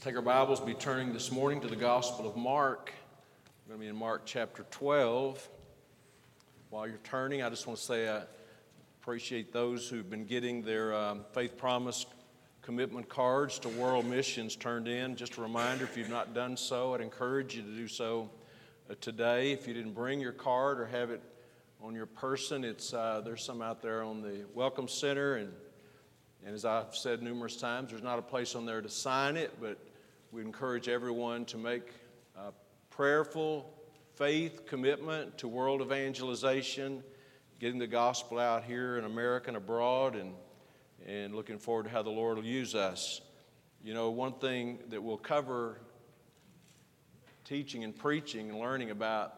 Take our Bibles, be turning this morning to the Gospel of Mark. We're going to be in Mark chapter 12. While you're turning, I just want to say I appreciate those who've been getting their um, faith promise commitment cards to World Missions turned in. Just a reminder if you've not done so, I'd encourage you to do so uh, today. If you didn't bring your card or have it on your person, it's, uh, there's some out there on the Welcome Center. And, and as I've said numerous times, there's not a place on there to sign it, but we encourage everyone to make a prayerful faith commitment to world evangelization, getting the gospel out here in America and abroad, and, and looking forward to how the Lord will use us. You know, one thing that we'll cover teaching and preaching and learning about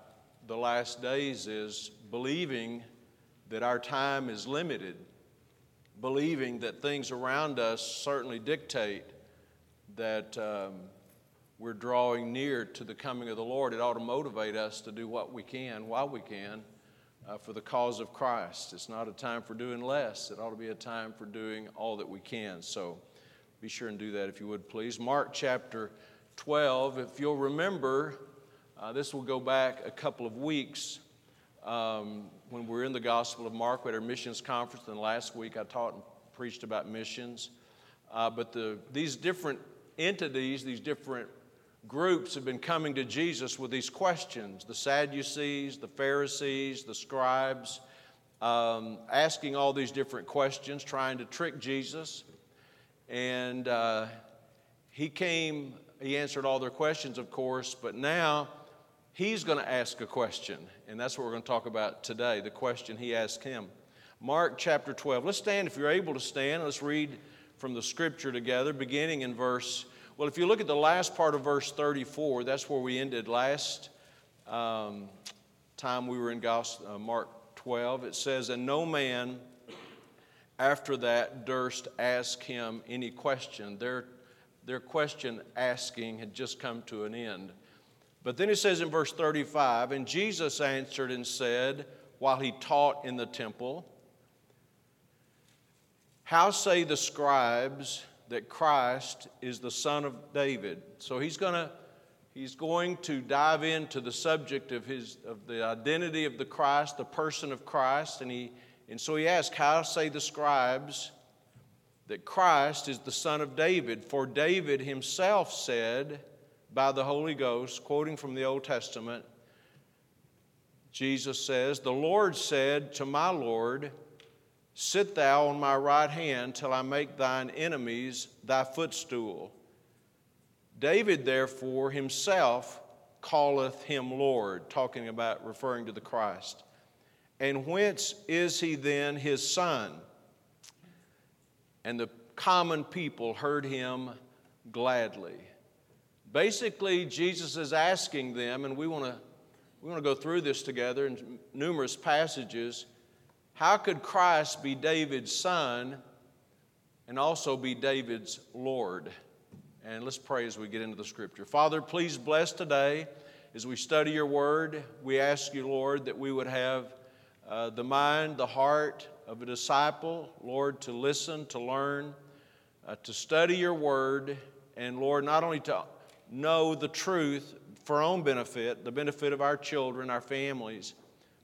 the last days is believing that our time is limited, believing that things around us certainly dictate that um, we're drawing near to the coming of the Lord, it ought to motivate us to do what we can while we can uh, for the cause of Christ. It's not a time for doing less, it ought to be a time for doing all that we can. So be sure and do that if you would, please. Mark chapter 12, if you'll remember, uh, this will go back a couple of weeks. Um, when we are in the Gospel of Mark, had our missions conference, and last week I taught and preached about missions. Uh, but the, these different entities, these different groups have been coming to Jesus with these questions the Sadducees, the Pharisees, the scribes, um, asking all these different questions, trying to trick Jesus. And uh, he came, he answered all their questions, of course, but now he's going to ask a question. And that's what we're going to talk about today the question he asked him. Mark chapter 12. Let's stand if you're able to stand. Let's read from the scripture together, beginning in verse. Well, if you look at the last part of verse 34, that's where we ended last um, time we were in Gospel, uh, Mark 12. It says, And no man after that durst ask him any question. Their, their question asking had just come to an end. But then it says in verse 35, And Jesus answered and said, while he taught in the temple, how say the scribes that Christ is the son of David? So he's going to he's going to dive into the subject of his of the identity of the Christ, the person of Christ, and he and so he asks, How say the scribes that Christ is the son of David? For David himself said by the Holy Ghost, quoting from the Old Testament, Jesus says, The Lord said to my Lord, Sit thou on my right hand till I make thine enemies thy footstool. David, therefore, himself calleth him Lord, talking about referring to the Christ. And whence is he then his son? And the common people heard him gladly. Basically, Jesus is asking them, and we want to we want to go through this together in numerous passages. How could Christ be David's son and also be David's Lord? And let's pray as we get into the scripture. Father, please bless today as we study your word. We ask you, Lord, that we would have uh, the mind, the heart of a disciple, Lord, to listen, to learn, uh, to study your word, and Lord, not only to know the truth for our own benefit, the benefit of our children, our families,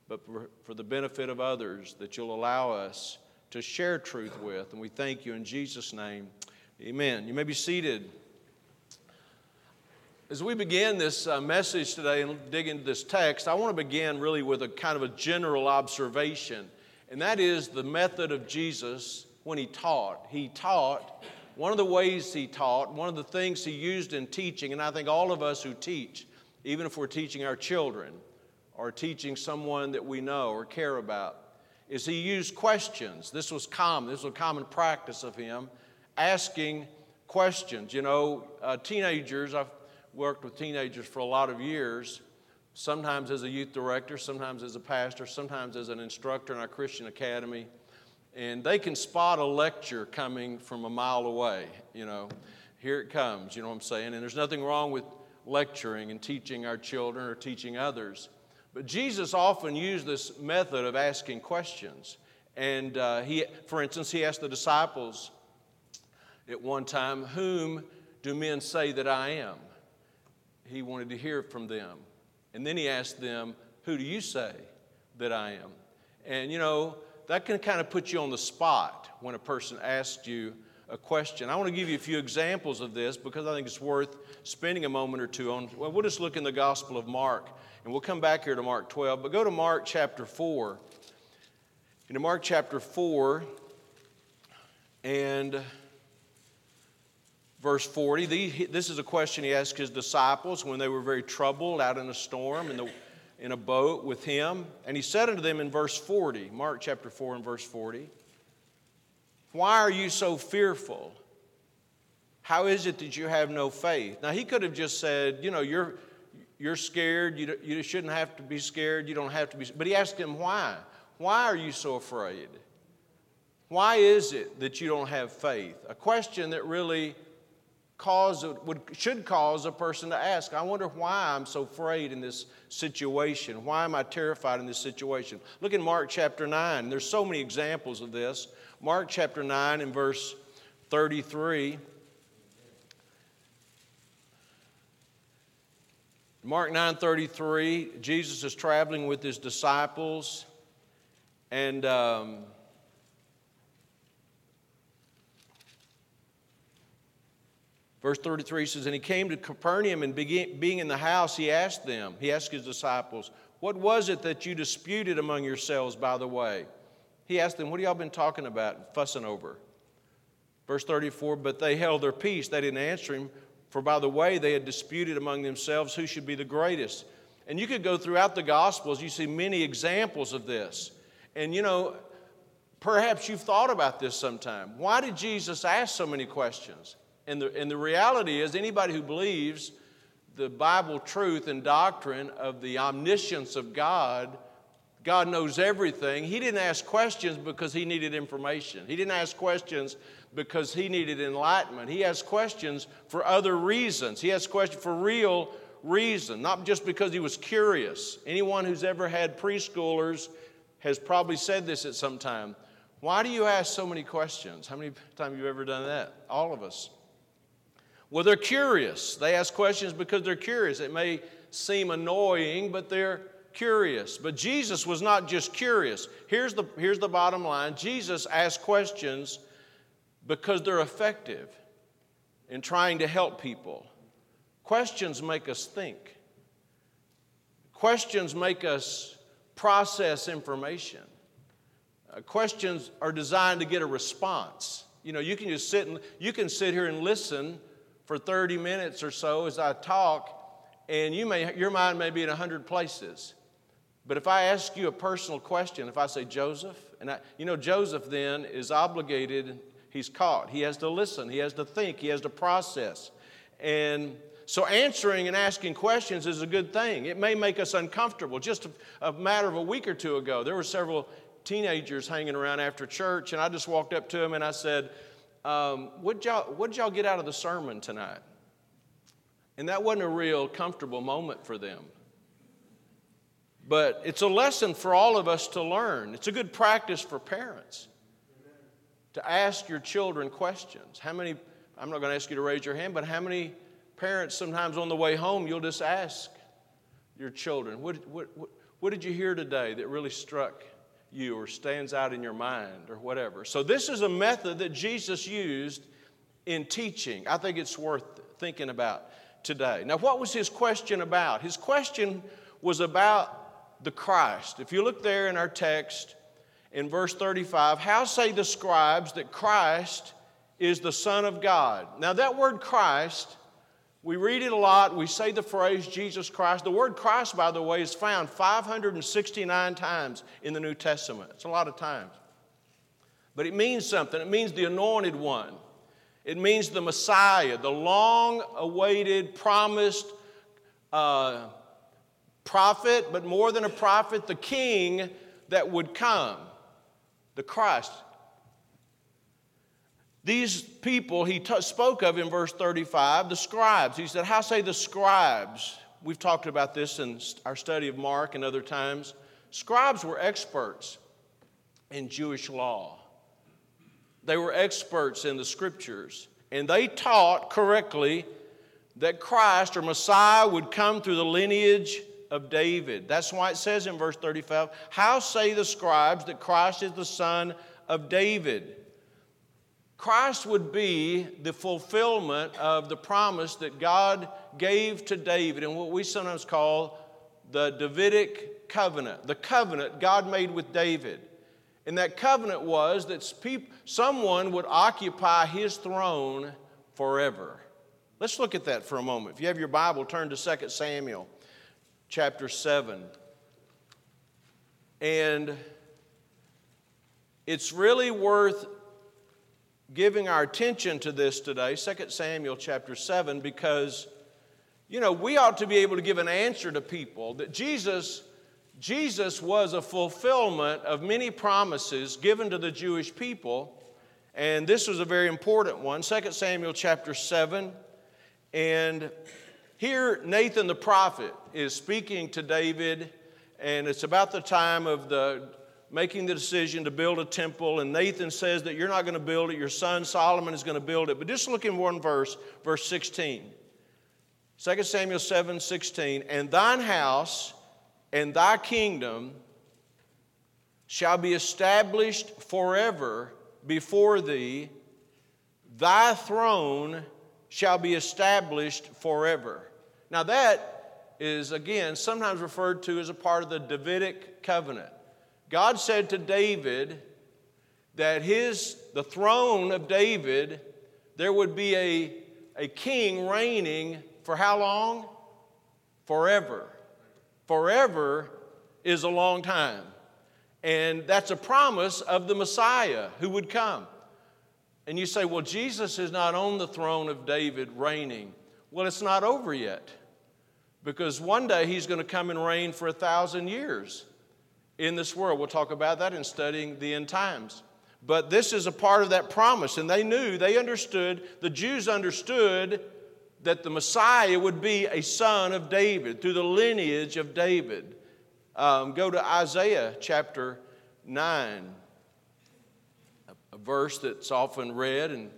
but for, for the benefit of others that you'll allow us to share truth with. And we thank you in Jesus' name. Amen. You may be seated. As we begin this uh, message today and dig into this text, I want to begin really with a kind of a general observation, and that is the method of Jesus when he taught. He taught, one of the ways he taught, one of the things he used in teaching, and I think all of us who teach, even if we're teaching our children, or teaching someone that we know or care about is he used questions. This was common, this was a common practice of him, asking questions. You know, uh, teenagers, I've worked with teenagers for a lot of years, sometimes as a youth director, sometimes as a pastor, sometimes as an instructor in our Christian academy. And they can spot a lecture coming from a mile away, you know. Here it comes, you know what I'm saying? And there's nothing wrong with lecturing and teaching our children or teaching others. But Jesus often used this method of asking questions. And uh, he, for instance, he asked the disciples at one time, Whom do men say that I am? He wanted to hear from them. And then he asked them, Who do you say that I am? And you know, that can kind of put you on the spot when a person asks you a question. I want to give you a few examples of this because I think it's worth spending a moment or two on. Well, we'll just look in the Gospel of Mark, and we'll come back here to Mark 12, but go to Mark chapter 4. In Mark chapter 4 and verse 40, this is a question he asked his disciples when they were very troubled out in a storm in, the, in a boat with him. And he said unto them in verse 40, Mark chapter 4 and verse 40, Why are you so fearful? How is it that you have no faith? Now, he could have just said, You know, you're, you're scared. You, you shouldn't have to be scared. You don't have to be. But he asked him, Why? Why are you so afraid? Why is it that you don't have faith? A question that really cause, would, should cause a person to ask, I wonder why I'm so afraid in this situation. Why am I terrified in this situation? Look in Mark chapter 9. There's so many examples of this. Mark chapter 9 and verse 33. Mark 9:33, Jesus is traveling with his disciples and um, verse 33 says, And he came to Capernaum, and being in the house, he asked them, he asked his disciples, What was it that you disputed among yourselves by the way? He asked them, What have y'all been talking about, and fussing over? Verse 34, But they held their peace. They didn't answer him, for by the way they had disputed among themselves who should be the greatest. And you could go throughout the Gospels, you see many examples of this. And you know, perhaps you've thought about this sometime. Why did Jesus ask so many questions? And the, and the reality is, anybody who believes the Bible truth and doctrine of the omniscience of God, God knows everything. He didn't ask questions because he needed information. He didn't ask questions because he needed enlightenment. He asked questions for other reasons. He asked questions for real reason, not just because he was curious. Anyone who's ever had preschoolers has probably said this at some time. Why do you ask so many questions? How many times have you ever done that? All of us. Well, they're curious. They ask questions because they're curious. It may seem annoying, but they're curious. But Jesus was not just curious. Here's the, here's the bottom line Jesus asked questions because they're effective in trying to help people. Questions make us think, questions make us process information. Uh, questions are designed to get a response. You know, you can just sit and you can sit here and listen for 30 minutes or so as I talk, and you may your mind may be in 100 places. But if I ask you a personal question, if I say Joseph, and I, you know Joseph then is obligated, he's caught. He has to listen, he has to think, he has to process. And so, answering and asking questions is a good thing. It may make us uncomfortable. Just a, a, matter of a week or two ago, there were several teenagers hanging around after church, and I just walked up to them and I said, um, what, y'all, what did y'all get out of the sermon tonight? And that wasn't a real comfortable moment for them. But it's a lesson for all of us to learn. It's a good practice for parents to ask your children questions. How many, I'm not going to ask you to raise your hand, but how many Parents, sometimes on the way home, you'll just ask your children, what, what, what, what did you hear today that really struck you or stands out in your mind or whatever? So, this is a method that Jesus used in teaching. I think it's worth thinking about today. Now, what was his question about? His question was about the Christ. If you look there in our text in verse 35, how say the scribes that Christ is the Son of God? Now, that word Christ we read it a lot. We say the phrase Jesus Christ. The word Christ, by the way, is found 569 times in the New Testament. It's a lot of times. But it means something. It means the anointed one, it means the Messiah, the long awaited, promised uh, prophet, but more than a prophet, the king that would come, the Christ. These people he t- spoke of in verse 35, the scribes. He said, How say the scribes? We've talked about this in our study of Mark and other times. Scribes were experts in Jewish law, they were experts in the scriptures. And they taught correctly that Christ or Messiah would come through the lineage of David. That's why it says in verse 35 How say the scribes that Christ is the son of David? Christ would be the fulfillment of the promise that God gave to David in what we sometimes call the Davidic covenant, the covenant God made with David. And that covenant was that someone would occupy his throne forever. Let's look at that for a moment. If you have your Bible, turn to 2 Samuel chapter 7. And it's really worth giving our attention to this today, 2 Samuel chapter 7, because, you know, we ought to be able to give an answer to people that Jesus Jesus was a fulfillment of many promises given to the Jewish people, and this was a very important one. 2 Samuel chapter 7. And here, Nathan the prophet is speaking to David, and it's about the time of the making the decision to build a temple. And Nathan says that you're not going to build it, your son Solomon is going to build it. But just look in one verse, verse 16. 2 Samuel 7 16. And thine house and thy kingdom shall be established forever before thee, thy throne shall be established forever. Now, that is again sometimes referred to as a part of the Davidic covenant. God said to David that his, the throne of David, there would be a, a king reigning for how long? Forever. Forever is a long time. And that's a promise of the Messiah who would come. And you say, well, Jesus is not on the throne of David reigning. Well, it's not over yet. Because one day he's going to come and reign for a thousand years in this world. We'll talk about that in studying the end times. But this is a part of that promise. And they knew, they understood, the Jews understood that the Messiah would be a son of David through the lineage of David. Um, go to Isaiah chapter 9, a, verse that's often read and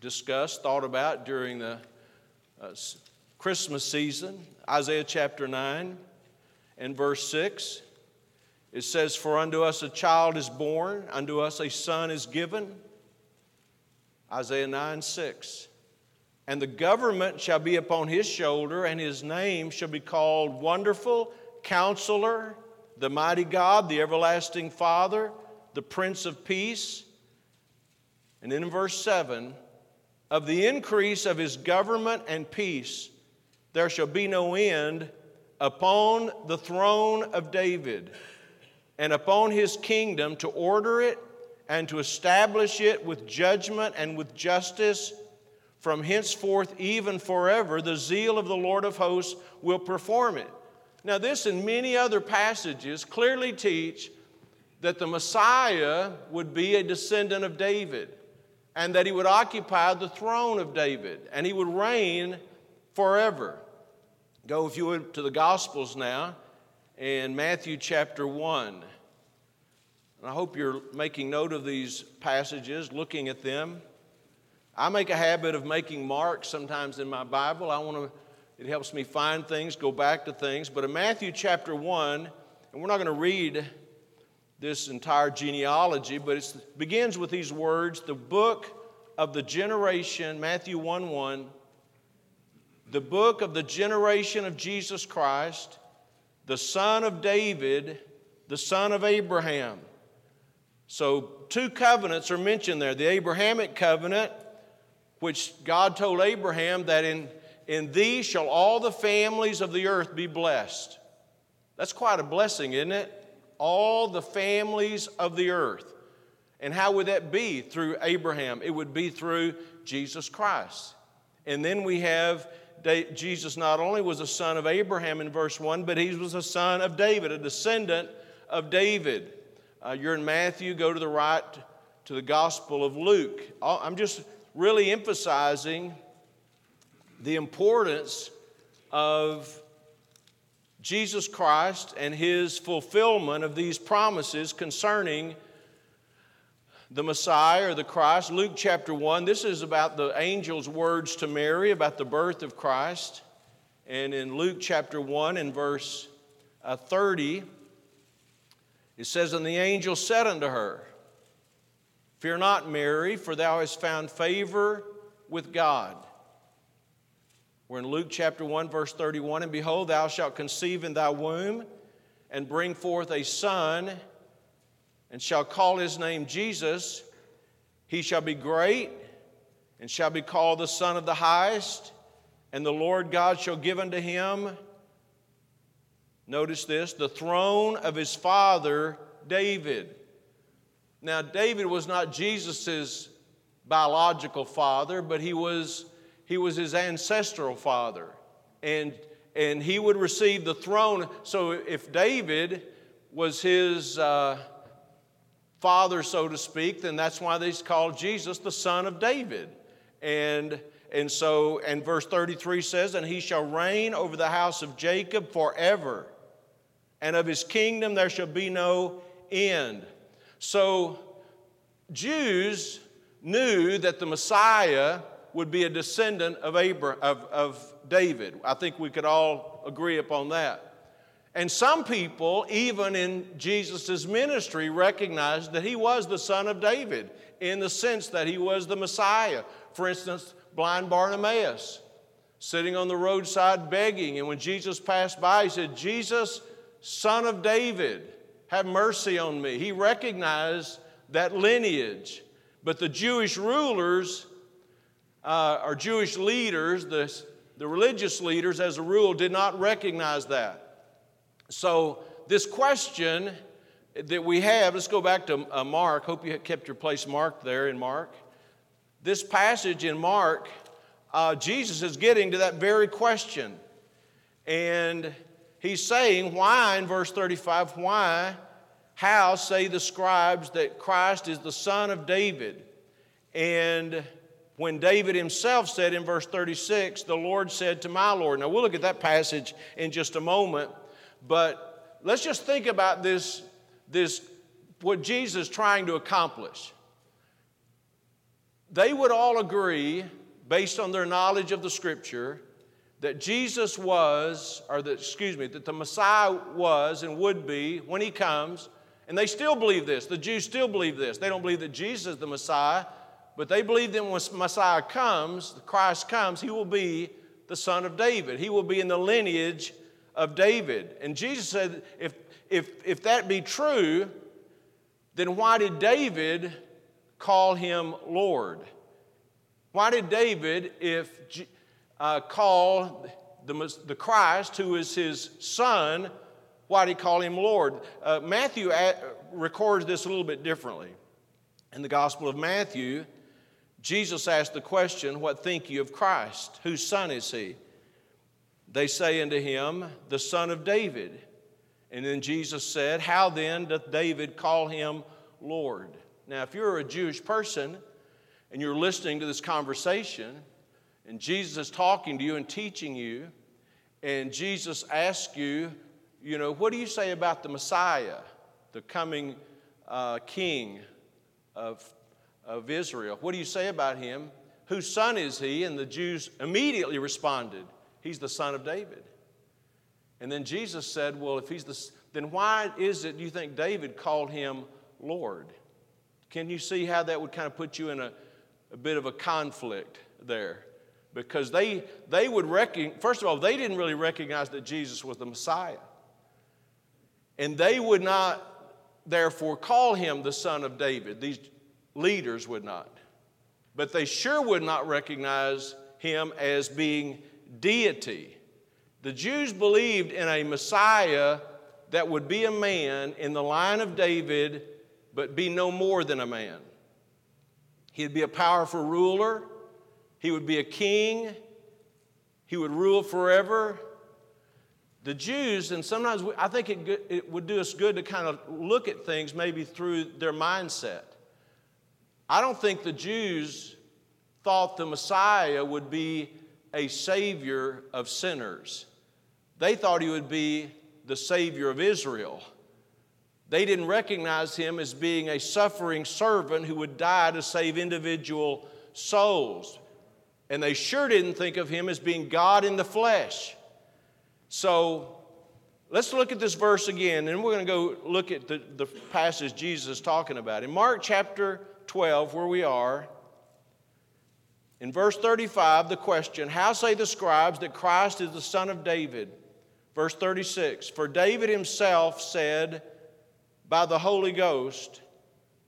discussed, thought about during the uh, Christmas season. Isaiah chapter 9 and verse 6. It says, For unto us a child is born, unto us a son is given. Isaiah 9 6. And the government shall be upon his shoulder, and his name shall be called Wonderful Counselor, the Mighty God, the Everlasting Father, the Prince of Peace. And then in verse 7 of the increase of his government and peace, there shall be no end upon the throne of David and upon his kingdom to order it and to establish it with judgment and with justice from henceforth, even forever, the zeal of the Lord of hosts will perform it. Now, this and many other passages clearly teach that the Messiah would be a descendant of David and that he would occupy the throne of David and he would reign forever. Go, if you would, to the Gospels now in Matthew chapter 1. And I hope you're making note of these passages, looking at them. I make a habit of making marks sometimes in my Bible. I want to, it helps me find things, go back to things. But in Matthew chapter 1, and we're not going to read this entire genealogy, but it begins with these words the book of the generation, Matthew 1 1, the book of the generation of Jesus Christ, the son of David, the son of Abraham. So, two covenants are mentioned there the Abrahamic covenant which God told Abraham that in, in thee shall all the families of the earth be blessed. That's quite a blessing, isn't it? All the families of the earth. And how would that be through Abraham? It would be through Jesus Christ. And then we have Jesus not only was a son of Abraham in verse 1, but he was a son of David, a descendant of David. Uh, you're in Matthew, go to the right to the Gospel of Luke. I'm just really emphasizing the importance of Jesus Christ and his fulfillment of these promises concerning the Messiah or the Christ. Luke chapter 1, this is about the angel's words to Mary about the birth of Christ. And in Luke chapter 1 and verse uh, 30, it says, And the angel said unto her, Fear not, Mary, for thou hast found favor with God. We're in Luke chapter 1, verse 31. And behold, thou shalt conceive in thy womb and bring forth a son and shall call his name Jesus. He shall be great and shall be called the Son of the Highest, and the Lord God shall give unto him, notice this, the throne of his father David. Now, David was not Jesus' biological father, but he was, he was his ancestral father. And, and he would receive the throne. So if David was his. Uh, father, so to speak, then that's why they called Jesus the son of David. And, and so, and verse 33 says, And he shall reign over the house of Jacob forever, and of his kingdom there shall be no end. So, Jews knew that the Messiah would be a descendant of, Abraham, of, of David. I think we could all agree upon that. And some people, even in Jesus' ministry, recognized that he was the son of David in the sense that he was the Messiah. For instance, blind Bartimaeus sitting on the roadside begging, and when Jesus passed by, he said, Jesus, son of David, have mercy on me. He recognized that lineage. But the Jewish rulers, uh, or Jewish leaders, the, the religious leaders, as a rule, did not recognize that. So, this question that we have, let's go back to uh, Mark. Hope you kept your place marked there in Mark. This passage in Mark, uh, Jesus is getting to that very question. And he's saying, Why, in verse 35, why, how say the scribes that Christ is the son of David? And when David himself said in verse 36, The Lord said to my Lord. Now, we'll look at that passage in just a moment. But let's just think about this, this what Jesus is trying to accomplish. They would all agree, based on their knowledge of the scripture, that Jesus was, or that, excuse me, that the Messiah was and would be when he comes. And they still believe this. The Jews still believe this. They don't believe that Jesus is the Messiah, but they believe that when Messiah comes, the Christ comes, he will be the son of David. He will be in the lineage of David. And Jesus said, if, if, if that be true, then why did David call him Lord? Why did David, if uh, call the, the Christ, who is his son, why did he call him Lord? Uh, Matthew records this a little bit differently. In the Gospel of Matthew, Jesus asked the question, What think you of Christ? Whose son is he? They say unto him, The son of David. And then Jesus said, How then doth David call him Lord? Now, if you're a Jewish person and you're listening to this conversation, and Jesus is talking to you and teaching you, and Jesus asks you, you know, what do you say about the Messiah, the coming uh, king of, of Israel? What do you say about him? Whose son is he? And the Jews immediately responded, He's the son of David. And then Jesus said, Well, if he's the, then why is it you think David called him Lord? Can you see how that would kind of put you in a, a bit of a conflict there? Because they, they would recognize, first of all, they didn't really recognize that Jesus was the Messiah. And they would not, therefore, call him the son of David. These leaders would not. But they sure would not recognize him as being deity. The Jews believed in a Messiah that would be a man in the line of David, but be no more than a man. He'd be a powerful ruler, he would be a king, he would rule forever. The Jews, and sometimes we, I think it, it would do us good to kind of look at things maybe through their mindset. I don't think the Jews thought the Messiah would be a savior of sinners. They thought he would be the savior of Israel. They didn't recognize him as being a suffering servant who would die to save individual souls. And they sure didn't think of him as being God in the flesh. So let's look at this verse again, and we're going to go look at the, the passage Jesus is talking about. In Mark chapter 12, where we are, in verse 35, the question How say the scribes that Christ is the son of David? Verse 36 For David himself said, by the Holy Ghost,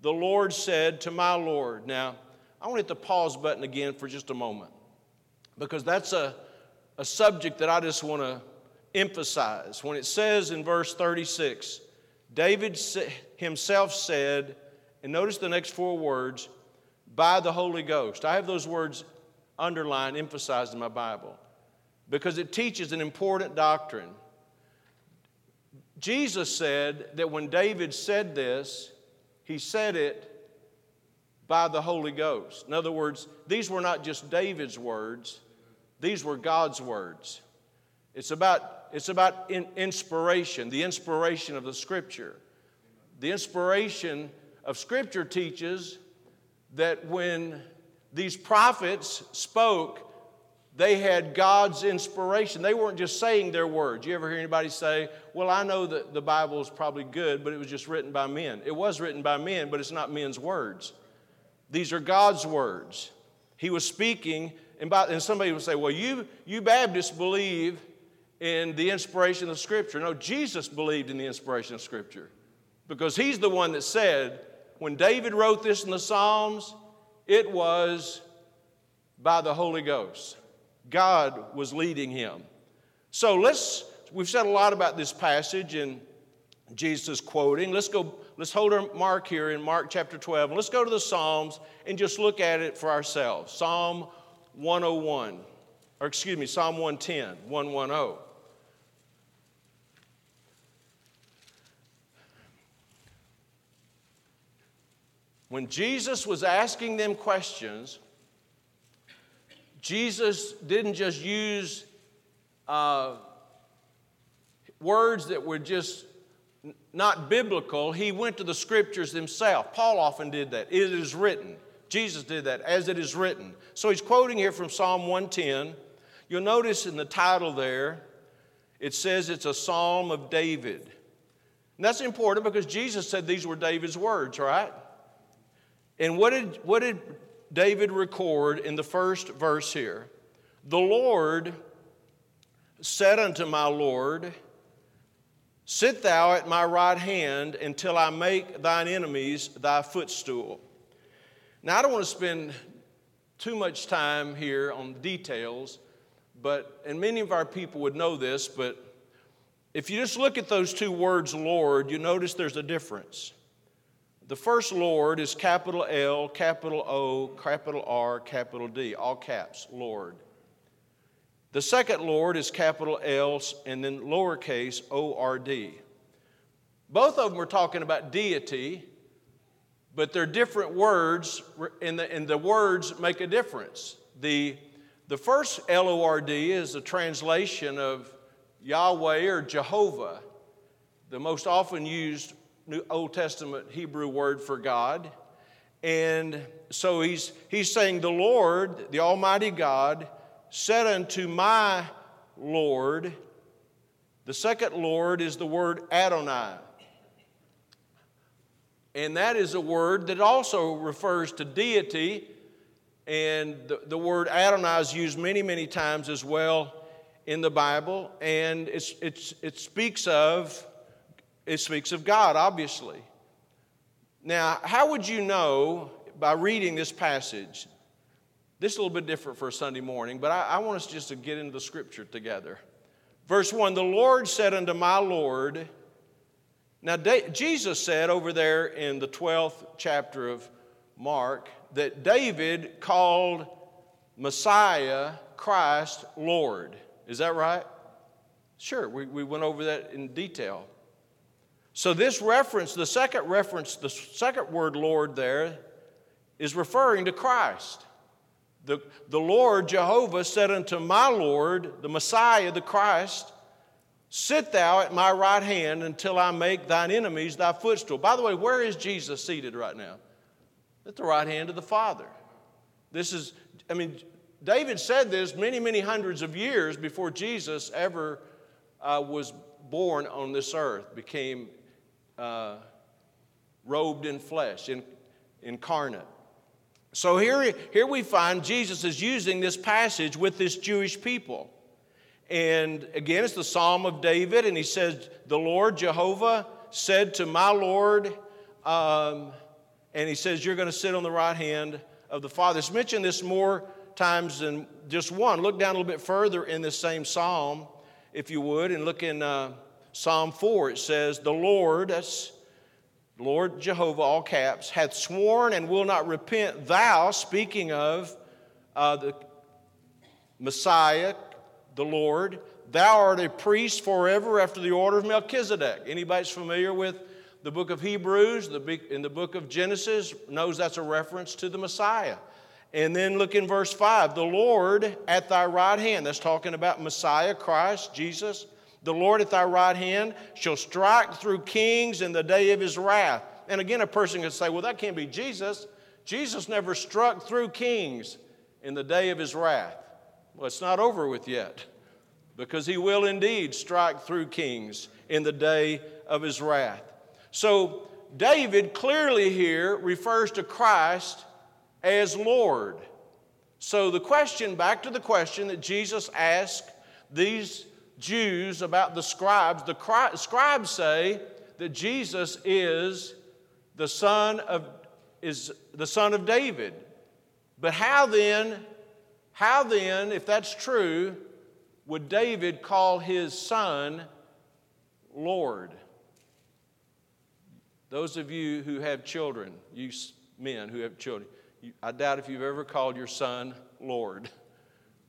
the Lord said to my Lord. Now, I want to hit the pause button again for just a moment because that's a, a subject that I just want to emphasize. When it says in verse 36, David himself said, and notice the next four words, by the Holy Ghost. I have those words underlined, emphasized in my Bible because it teaches an important doctrine. Jesus said that when David said this, he said it by the Holy Ghost. In other words, these were not just David's words, these were God's words. It's about, it's about in, inspiration, the inspiration of the Scripture. The inspiration of Scripture teaches that when these prophets spoke, they had God's inspiration. They weren't just saying their words. You ever hear anybody say, Well, I know that the Bible is probably good, but it was just written by men? It was written by men, but it's not men's words. These are God's words. He was speaking, and, by, and somebody would say, Well, you, you Baptists believe in the inspiration of Scripture. No, Jesus believed in the inspiration of Scripture because he's the one that said, when David wrote this in the Psalms, it was by the Holy Ghost. God was leading him. So let's, we've said a lot about this passage and Jesus quoting. Let's go, let's hold our mark here in Mark chapter 12. And let's go to the Psalms and just look at it for ourselves. Psalm 101, or excuse me, Psalm 110, 110. When Jesus was asking them questions, Jesus didn't just use uh, words that were just not biblical, he went to the scriptures himself. Paul often did that. It is written. Jesus did that, as it is written. So he's quoting here from Psalm 110. You'll notice in the title there, it says it's a psalm of David. And that's important because Jesus said these were David's words, right? And what did, what did David record in the first verse here. The Lord said unto my Lord, Sit thou at my right hand until I make thine enemies thy footstool. Now, I don't want to spend too much time here on details, but, and many of our people would know this, but if you just look at those two words, Lord, you notice there's a difference. The first Lord is capital L, capital O, capital R, capital D, all caps, Lord. The second Lord is capital L and then lowercase O R D. Both of them are talking about deity, but they're different words, and the, and the words make a difference. The, the first L O R D is a translation of Yahweh or Jehovah, the most often used New Old Testament Hebrew word for God. And so he's, he's saying, The Lord, the Almighty God, said unto my Lord, the second Lord is the word Adonai. And that is a word that also refers to deity. And the, the word Adonai is used many, many times as well in the Bible. And it's, it's, it speaks of it speaks of God, obviously. Now, how would you know by reading this passage? This is a little bit different for a Sunday morning, but I, I want us just to get into the scripture together. Verse 1 The Lord said unto my Lord, now, Jesus said over there in the 12th chapter of Mark that David called Messiah, Christ, Lord. Is that right? Sure, we, we went over that in detail. So, this reference, the second reference, the second word Lord there, is referring to Christ. The, the Lord Jehovah said unto my Lord, the Messiah, the Christ, Sit thou at my right hand until I make thine enemies thy footstool. By the way, where is Jesus seated right now? At the right hand of the Father. This is, I mean, David said this many, many hundreds of years before Jesus ever uh, was born on this earth, became uh, robed in flesh, in, incarnate. So here, here we find Jesus is using this passage with this Jewish people. And again, it's the Psalm of David, and he says, The Lord Jehovah said to my Lord, um, and he says, You're going to sit on the right hand of the Father. It's mentioned this more times than just one. Look down a little bit further in this same psalm, if you would, and look in uh, Psalm 4. It says, The Lord, that's Lord Jehovah, all caps, hath sworn and will not repent. Thou, speaking of uh, the Messiah, the Lord. Thou art a priest forever after the order of Melchizedek. Anybody's familiar with the book of Hebrews, the, in the book of Genesis, knows that's a reference to the Messiah. And then look in verse 5 the Lord at thy right hand. That's talking about Messiah, Christ, Jesus. The Lord at thy right hand shall strike through kings in the day of his wrath. And again, a person could say, well, that can't be Jesus. Jesus never struck through kings in the day of his wrath. Well, it's not over with yet, because he will indeed strike through kings in the day of his wrath. So, David clearly here refers to Christ as Lord. So, the question, back to the question that Jesus asked these Jews about the scribes, the scribes say that Jesus is the son of, is the son of David. But how then how then, if that's true, would David call his son Lord? Those of you who have children, you men who have children, I doubt if you've ever called your son Lord.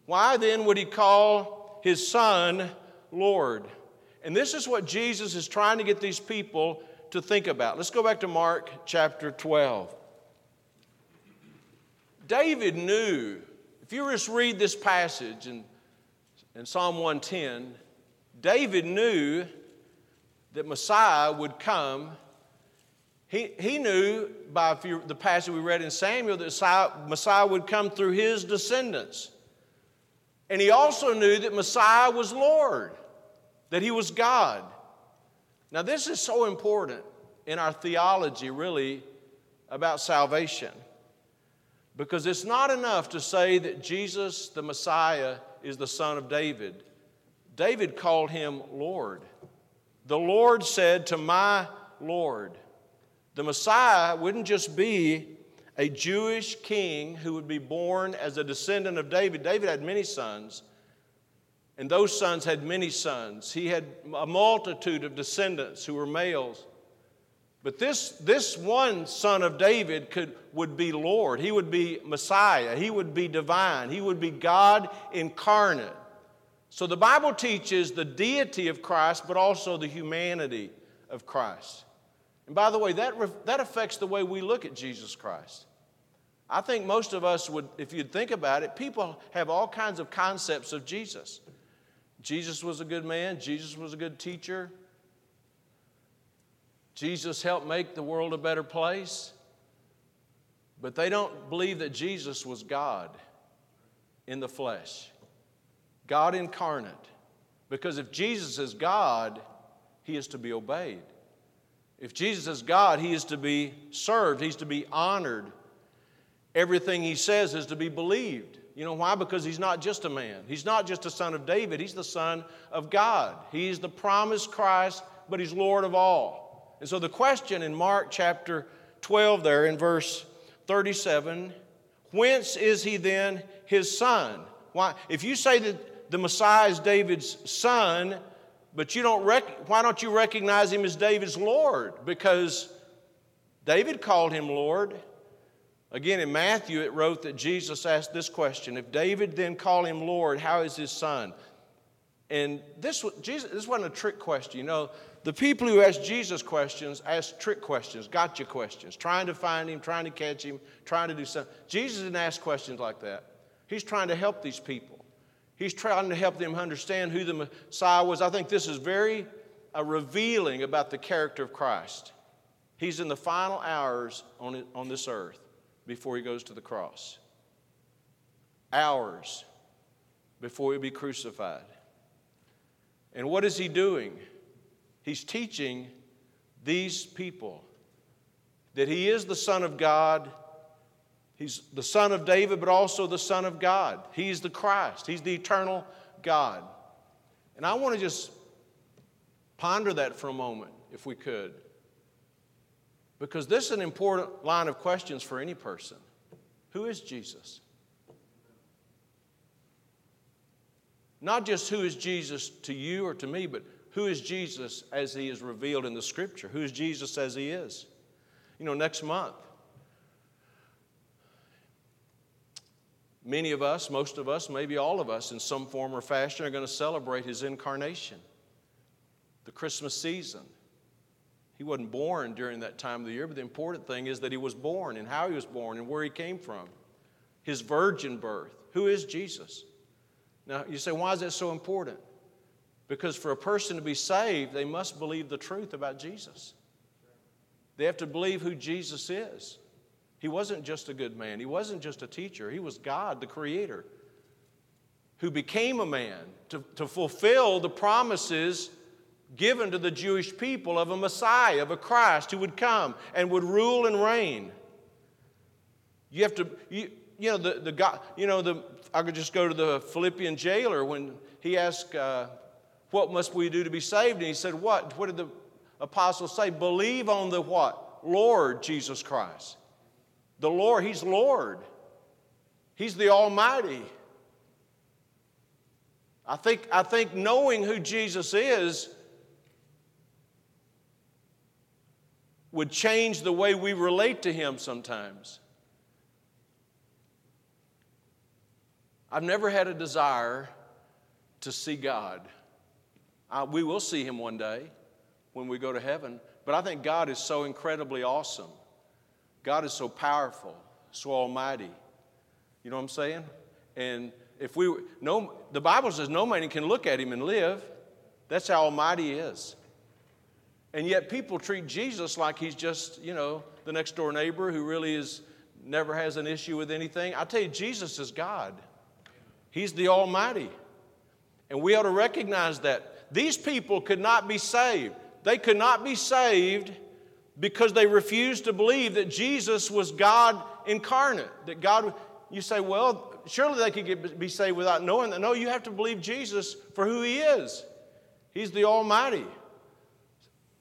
Why then would he call his son Lord? And this is what Jesus is trying to get these people to think about. Let's go back to Mark chapter 12. David knew if you just read this passage in, in Psalm 110, David knew that Messiah would come. He, he knew by the passage we read in Samuel that Messiah would come through his descendants. And he also knew that Messiah was Lord, that he was God. Now, this is so important in our theology, really, about salvation. Because it's not enough to say that Jesus, the Messiah, is the son of David. David called him Lord. The Lord said to my Lord, the Messiah wouldn't just be a Jewish king who would be born as a descendant of David. David had many sons, and those sons had many sons. He had a multitude of descendants who were males. But this, this one son of David could, would be Lord. He would be Messiah. He would be divine. He would be God incarnate. So the Bible teaches the deity of Christ, but also the humanity of Christ. And by the way, that, that affects the way we look at Jesus Christ. I think most of us would, if you'd think about it, people have all kinds of concepts of Jesus. Jesus was a good man, Jesus was a good teacher, Jesus helped make the world a better place. But they don't believe that Jesus was God in the flesh, God incarnate. Because if Jesus is God, he is to be obeyed. If Jesus is God, he is to be served, he's to be honored. Everything he says is to be believed. You know why? Because he's not just a man. He's not just a son of David, he's the son of God. He's the promised Christ, but he's Lord of all. And so the question in Mark chapter 12, there in verse 37, whence is he then his son? Why, if you say that the Messiah is David's son, but you don't rec- why don't you recognize him as David's Lord? Because David called him Lord. Again, in Matthew, it wrote that Jesus asked this question If David then called him Lord, how is his son? And this, Jesus, this wasn't a trick question. You know, the people who ask Jesus questions ask trick questions, gotcha questions, trying to find him, trying to catch him, trying to do something. Jesus didn't ask questions like that. He's trying to help these people. He's trying to help them understand who the Messiah was. I think this is very uh, revealing about the character of Christ. He's in the final hours on, on this earth before he goes to the cross. Hours before he be crucified. And what is he doing? He's teaching these people that he is the Son of God. He's the Son of David, but also the Son of God. He's the Christ, He's the eternal God. And I want to just ponder that for a moment, if we could. Because this is an important line of questions for any person. Who is Jesus? Not just who is Jesus to you or to me, but who is Jesus as he is revealed in the scripture? Who is Jesus as he is? You know, next month, many of us, most of us, maybe all of us, in some form or fashion, are going to celebrate his incarnation, the Christmas season. He wasn't born during that time of the year, but the important thing is that he was born and how he was born and where he came from. His virgin birth. Who is Jesus? Now, you say, why is that so important? Because for a person to be saved, they must believe the truth about Jesus. They have to believe who Jesus is. He wasn't just a good man, he wasn't just a teacher, he was God, the Creator, who became a man to, to fulfill the promises given to the Jewish people of a Messiah, of a Christ who would come and would rule and reign. You have to, you, you know, the, the God, you know, the, I could just go to the Philippian jailer when he asked, uh, what must we do to be saved? And he said, What? What did the apostles say? Believe on the what? Lord Jesus Christ. The Lord, He's Lord. He's the Almighty. I think, I think knowing who Jesus is would change the way we relate to Him sometimes. I've never had a desire to see God. Uh, we will see him one day when we go to heaven. But I think God is so incredibly awesome. God is so powerful, so almighty. You know what I'm saying? And if we no the Bible says no man can look at him and live. That's how almighty he is. And yet people treat Jesus like he's just, you know, the next door neighbor who really is never has an issue with anything. I tell you, Jesus is God. He's the Almighty. And we ought to recognize that. These people could not be saved. They could not be saved because they refused to believe that Jesus was God incarnate. That God, you say, well, surely they could get, be saved without knowing that. No, you have to believe Jesus for who He is. He's the Almighty.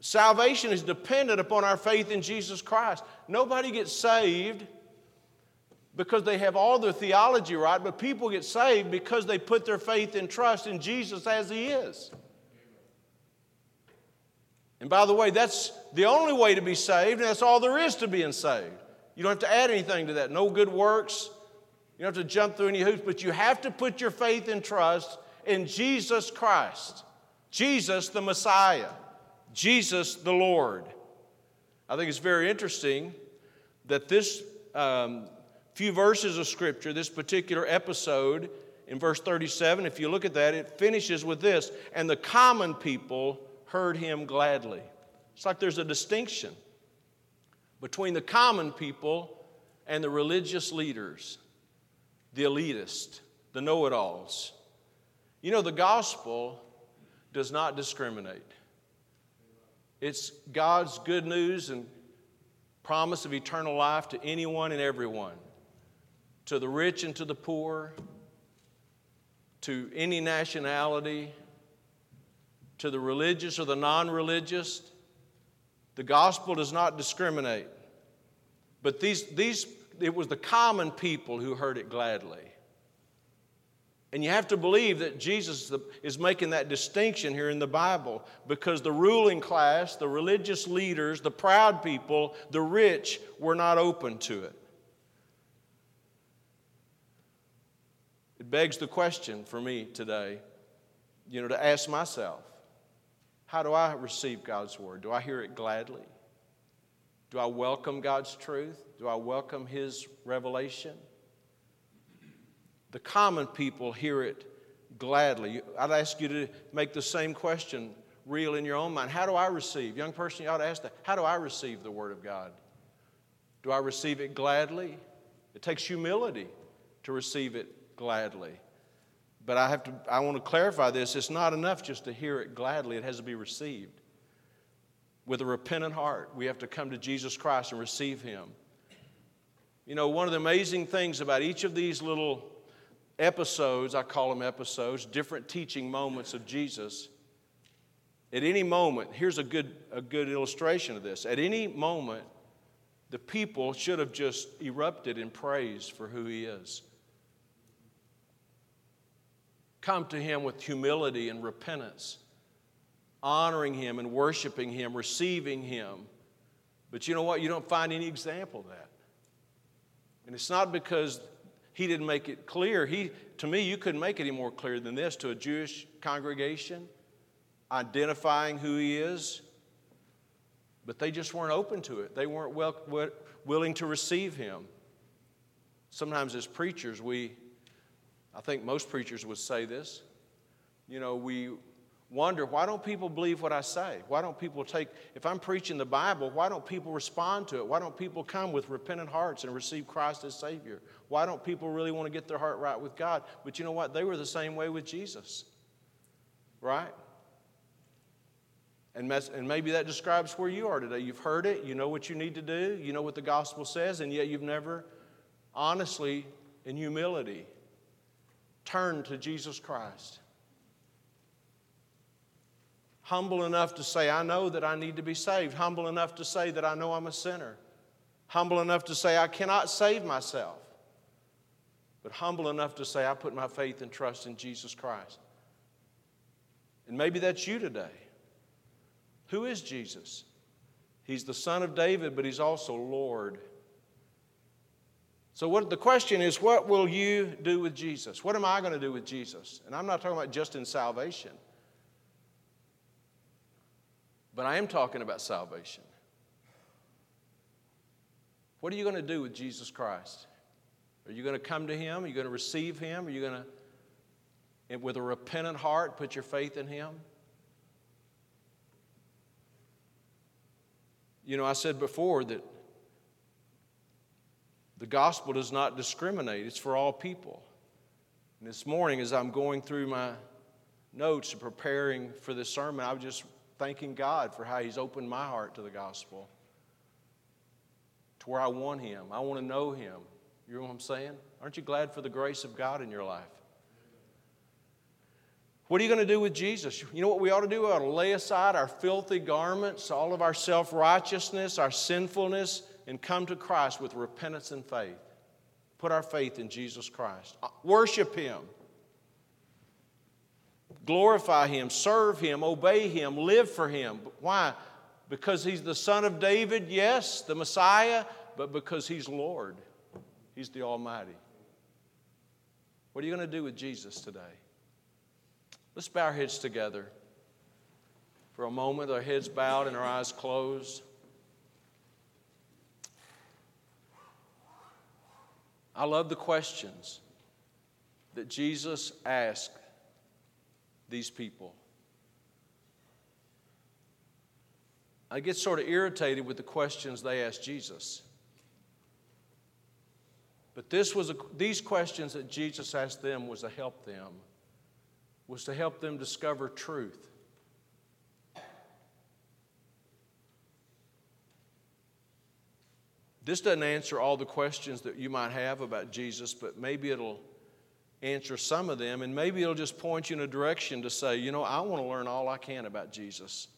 Salvation is dependent upon our faith in Jesus Christ. Nobody gets saved because they have all their theology right, but people get saved because they put their faith and trust in Jesus as He is. And by the way, that's the only way to be saved, and that's all there is to being saved. You don't have to add anything to that. No good works. You don't have to jump through any hoops, but you have to put your faith and trust in Jesus Christ, Jesus the Messiah, Jesus the Lord. I think it's very interesting that this um, few verses of Scripture, this particular episode in verse 37, if you look at that, it finishes with this and the common people heard him gladly. It's like there's a distinction between the common people and the religious leaders, the elitists, the know it alls. You know, the gospel does not discriminate. It's God's good news and promise of eternal life to anyone and everyone, to the rich and to the poor, to any nationality, to the religious or the non religious. The gospel does not discriminate. But these, these, it was the common people who heard it gladly. And you have to believe that Jesus is making that distinction here in the Bible because the ruling class, the religious leaders, the proud people, the rich were not open to it. It begs the question for me today, you know, to ask myself how do I receive God's word? Do I hear it gladly? Do I welcome God's truth? Do I welcome His revelation? The common people hear it gladly. I'd ask you to make the same question real in your own mind. How do I receive? Young person, you ought to ask that. How do I receive the Word of God? Do I receive it gladly? It takes humility to receive it gladly. But I have to I want to clarify this. It's not enough just to hear it gladly. It has to be received. With a repentant heart, we have to come to Jesus Christ and receive him. You know, one of the amazing things about each of these little episodes, I call them episodes, different teaching moments of Jesus. At any moment, here's a good, a good illustration of this. At any moment, the people should have just erupted in praise for who he is. Come to him with humility and repentance, honoring him and worshiping him, receiving him. But you know what? You don't find any example of that. And it's not because he didn't make it clear. He, to me, you couldn't make it any more clear than this to a Jewish congregation, identifying who he is. But they just weren't open to it. They weren't well, willing to receive him. Sometimes, as preachers, we, I think most preachers would say this, you know, we wonder why don't people believe what I say? Why don't people take, if I'm preaching the Bible, why don't people respond to it? Why don't people come with repentant hearts and receive Christ as Savior? Why don't people really want to get their heart right with God? But you know what? They were the same way with Jesus, right? And, and maybe that describes where you are today. You've heard it, you know what you need to do, you know what the gospel says, and yet you've never honestly, in humility, turned to Jesus Christ humble enough to say, I know that I need to be saved, humble enough to say that I know I'm a sinner, humble enough to say, I cannot save myself, but humble enough to say, I put my faith and trust in Jesus Christ. And maybe that's you today. Who is Jesus? He's the Son of David, but He's also Lord. So, what, the question is, what will you do with Jesus? What am I going to do with Jesus? And I'm not talking about just in salvation. But I am talking about salvation. What are you going to do with Jesus Christ? Are you going to come to Him? Are you going to receive Him? Are you going to, with a repentant heart, put your faith in Him? You know, I said before that the gospel does not discriminate, it's for all people. And this morning, as I'm going through my notes and preparing for this sermon, I was just thanking God for how He's opened my heart to the gospel, to where I want Him. I want to know Him. You know what I'm saying? Aren't you glad for the grace of God in your life? What are you going to do with Jesus? You know what we ought to do? We ought to lay aside our filthy garments, all of our self righteousness, our sinfulness, and come to Christ with repentance and faith. Put our faith in Jesus Christ. Uh, worship Him glorify Him, serve Him, obey Him, live for Him. Why? Because He's the Son of David, yes, the Messiah, but because He's Lord. He's the Almighty. What are you going to do with Jesus today? Let's bow our heads together for a moment, our heads bowed and our eyes closed. I love the questions that Jesus asked these people. I get sort of irritated with the questions they ask Jesus. But this was a, these questions that Jesus asked them was to help them, was to help them discover truth. This doesn't answer all the questions that you might have about Jesus, but maybe it'll answer some of them, and maybe it'll just point you in a direction to say, you know, I want to learn all I can about Jesus.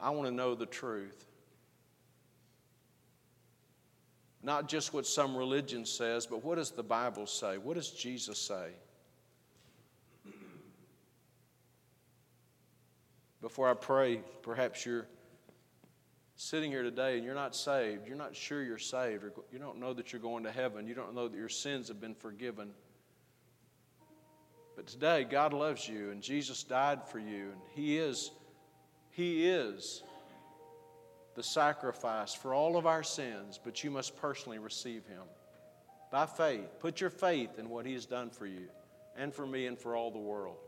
I want to know the truth. Not just what some religion says, but what does the Bible say? What does Jesus say? Before I pray, perhaps you're sitting here today and you're not saved. You're not sure you're saved, you don't know that you're going to heaven. You don't know that your sins have been forgiven. But today, God loves you, and Jesus died for you, and He is, He is the sacrifice for all of our sins, but you must personally receive Him by faith. Put your faith in what He has done for you and for me and for all the world.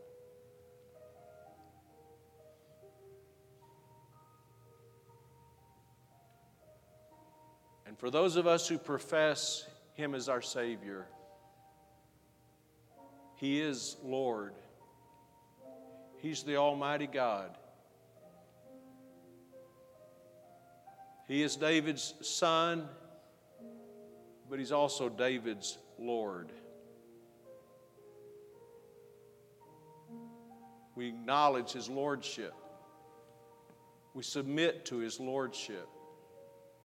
And for those of us who profess Him as our Savior, He is Lord. He's the Almighty God. He is David's son, but He's also David's Lord. We acknowledge His Lordship. We submit to His Lordship.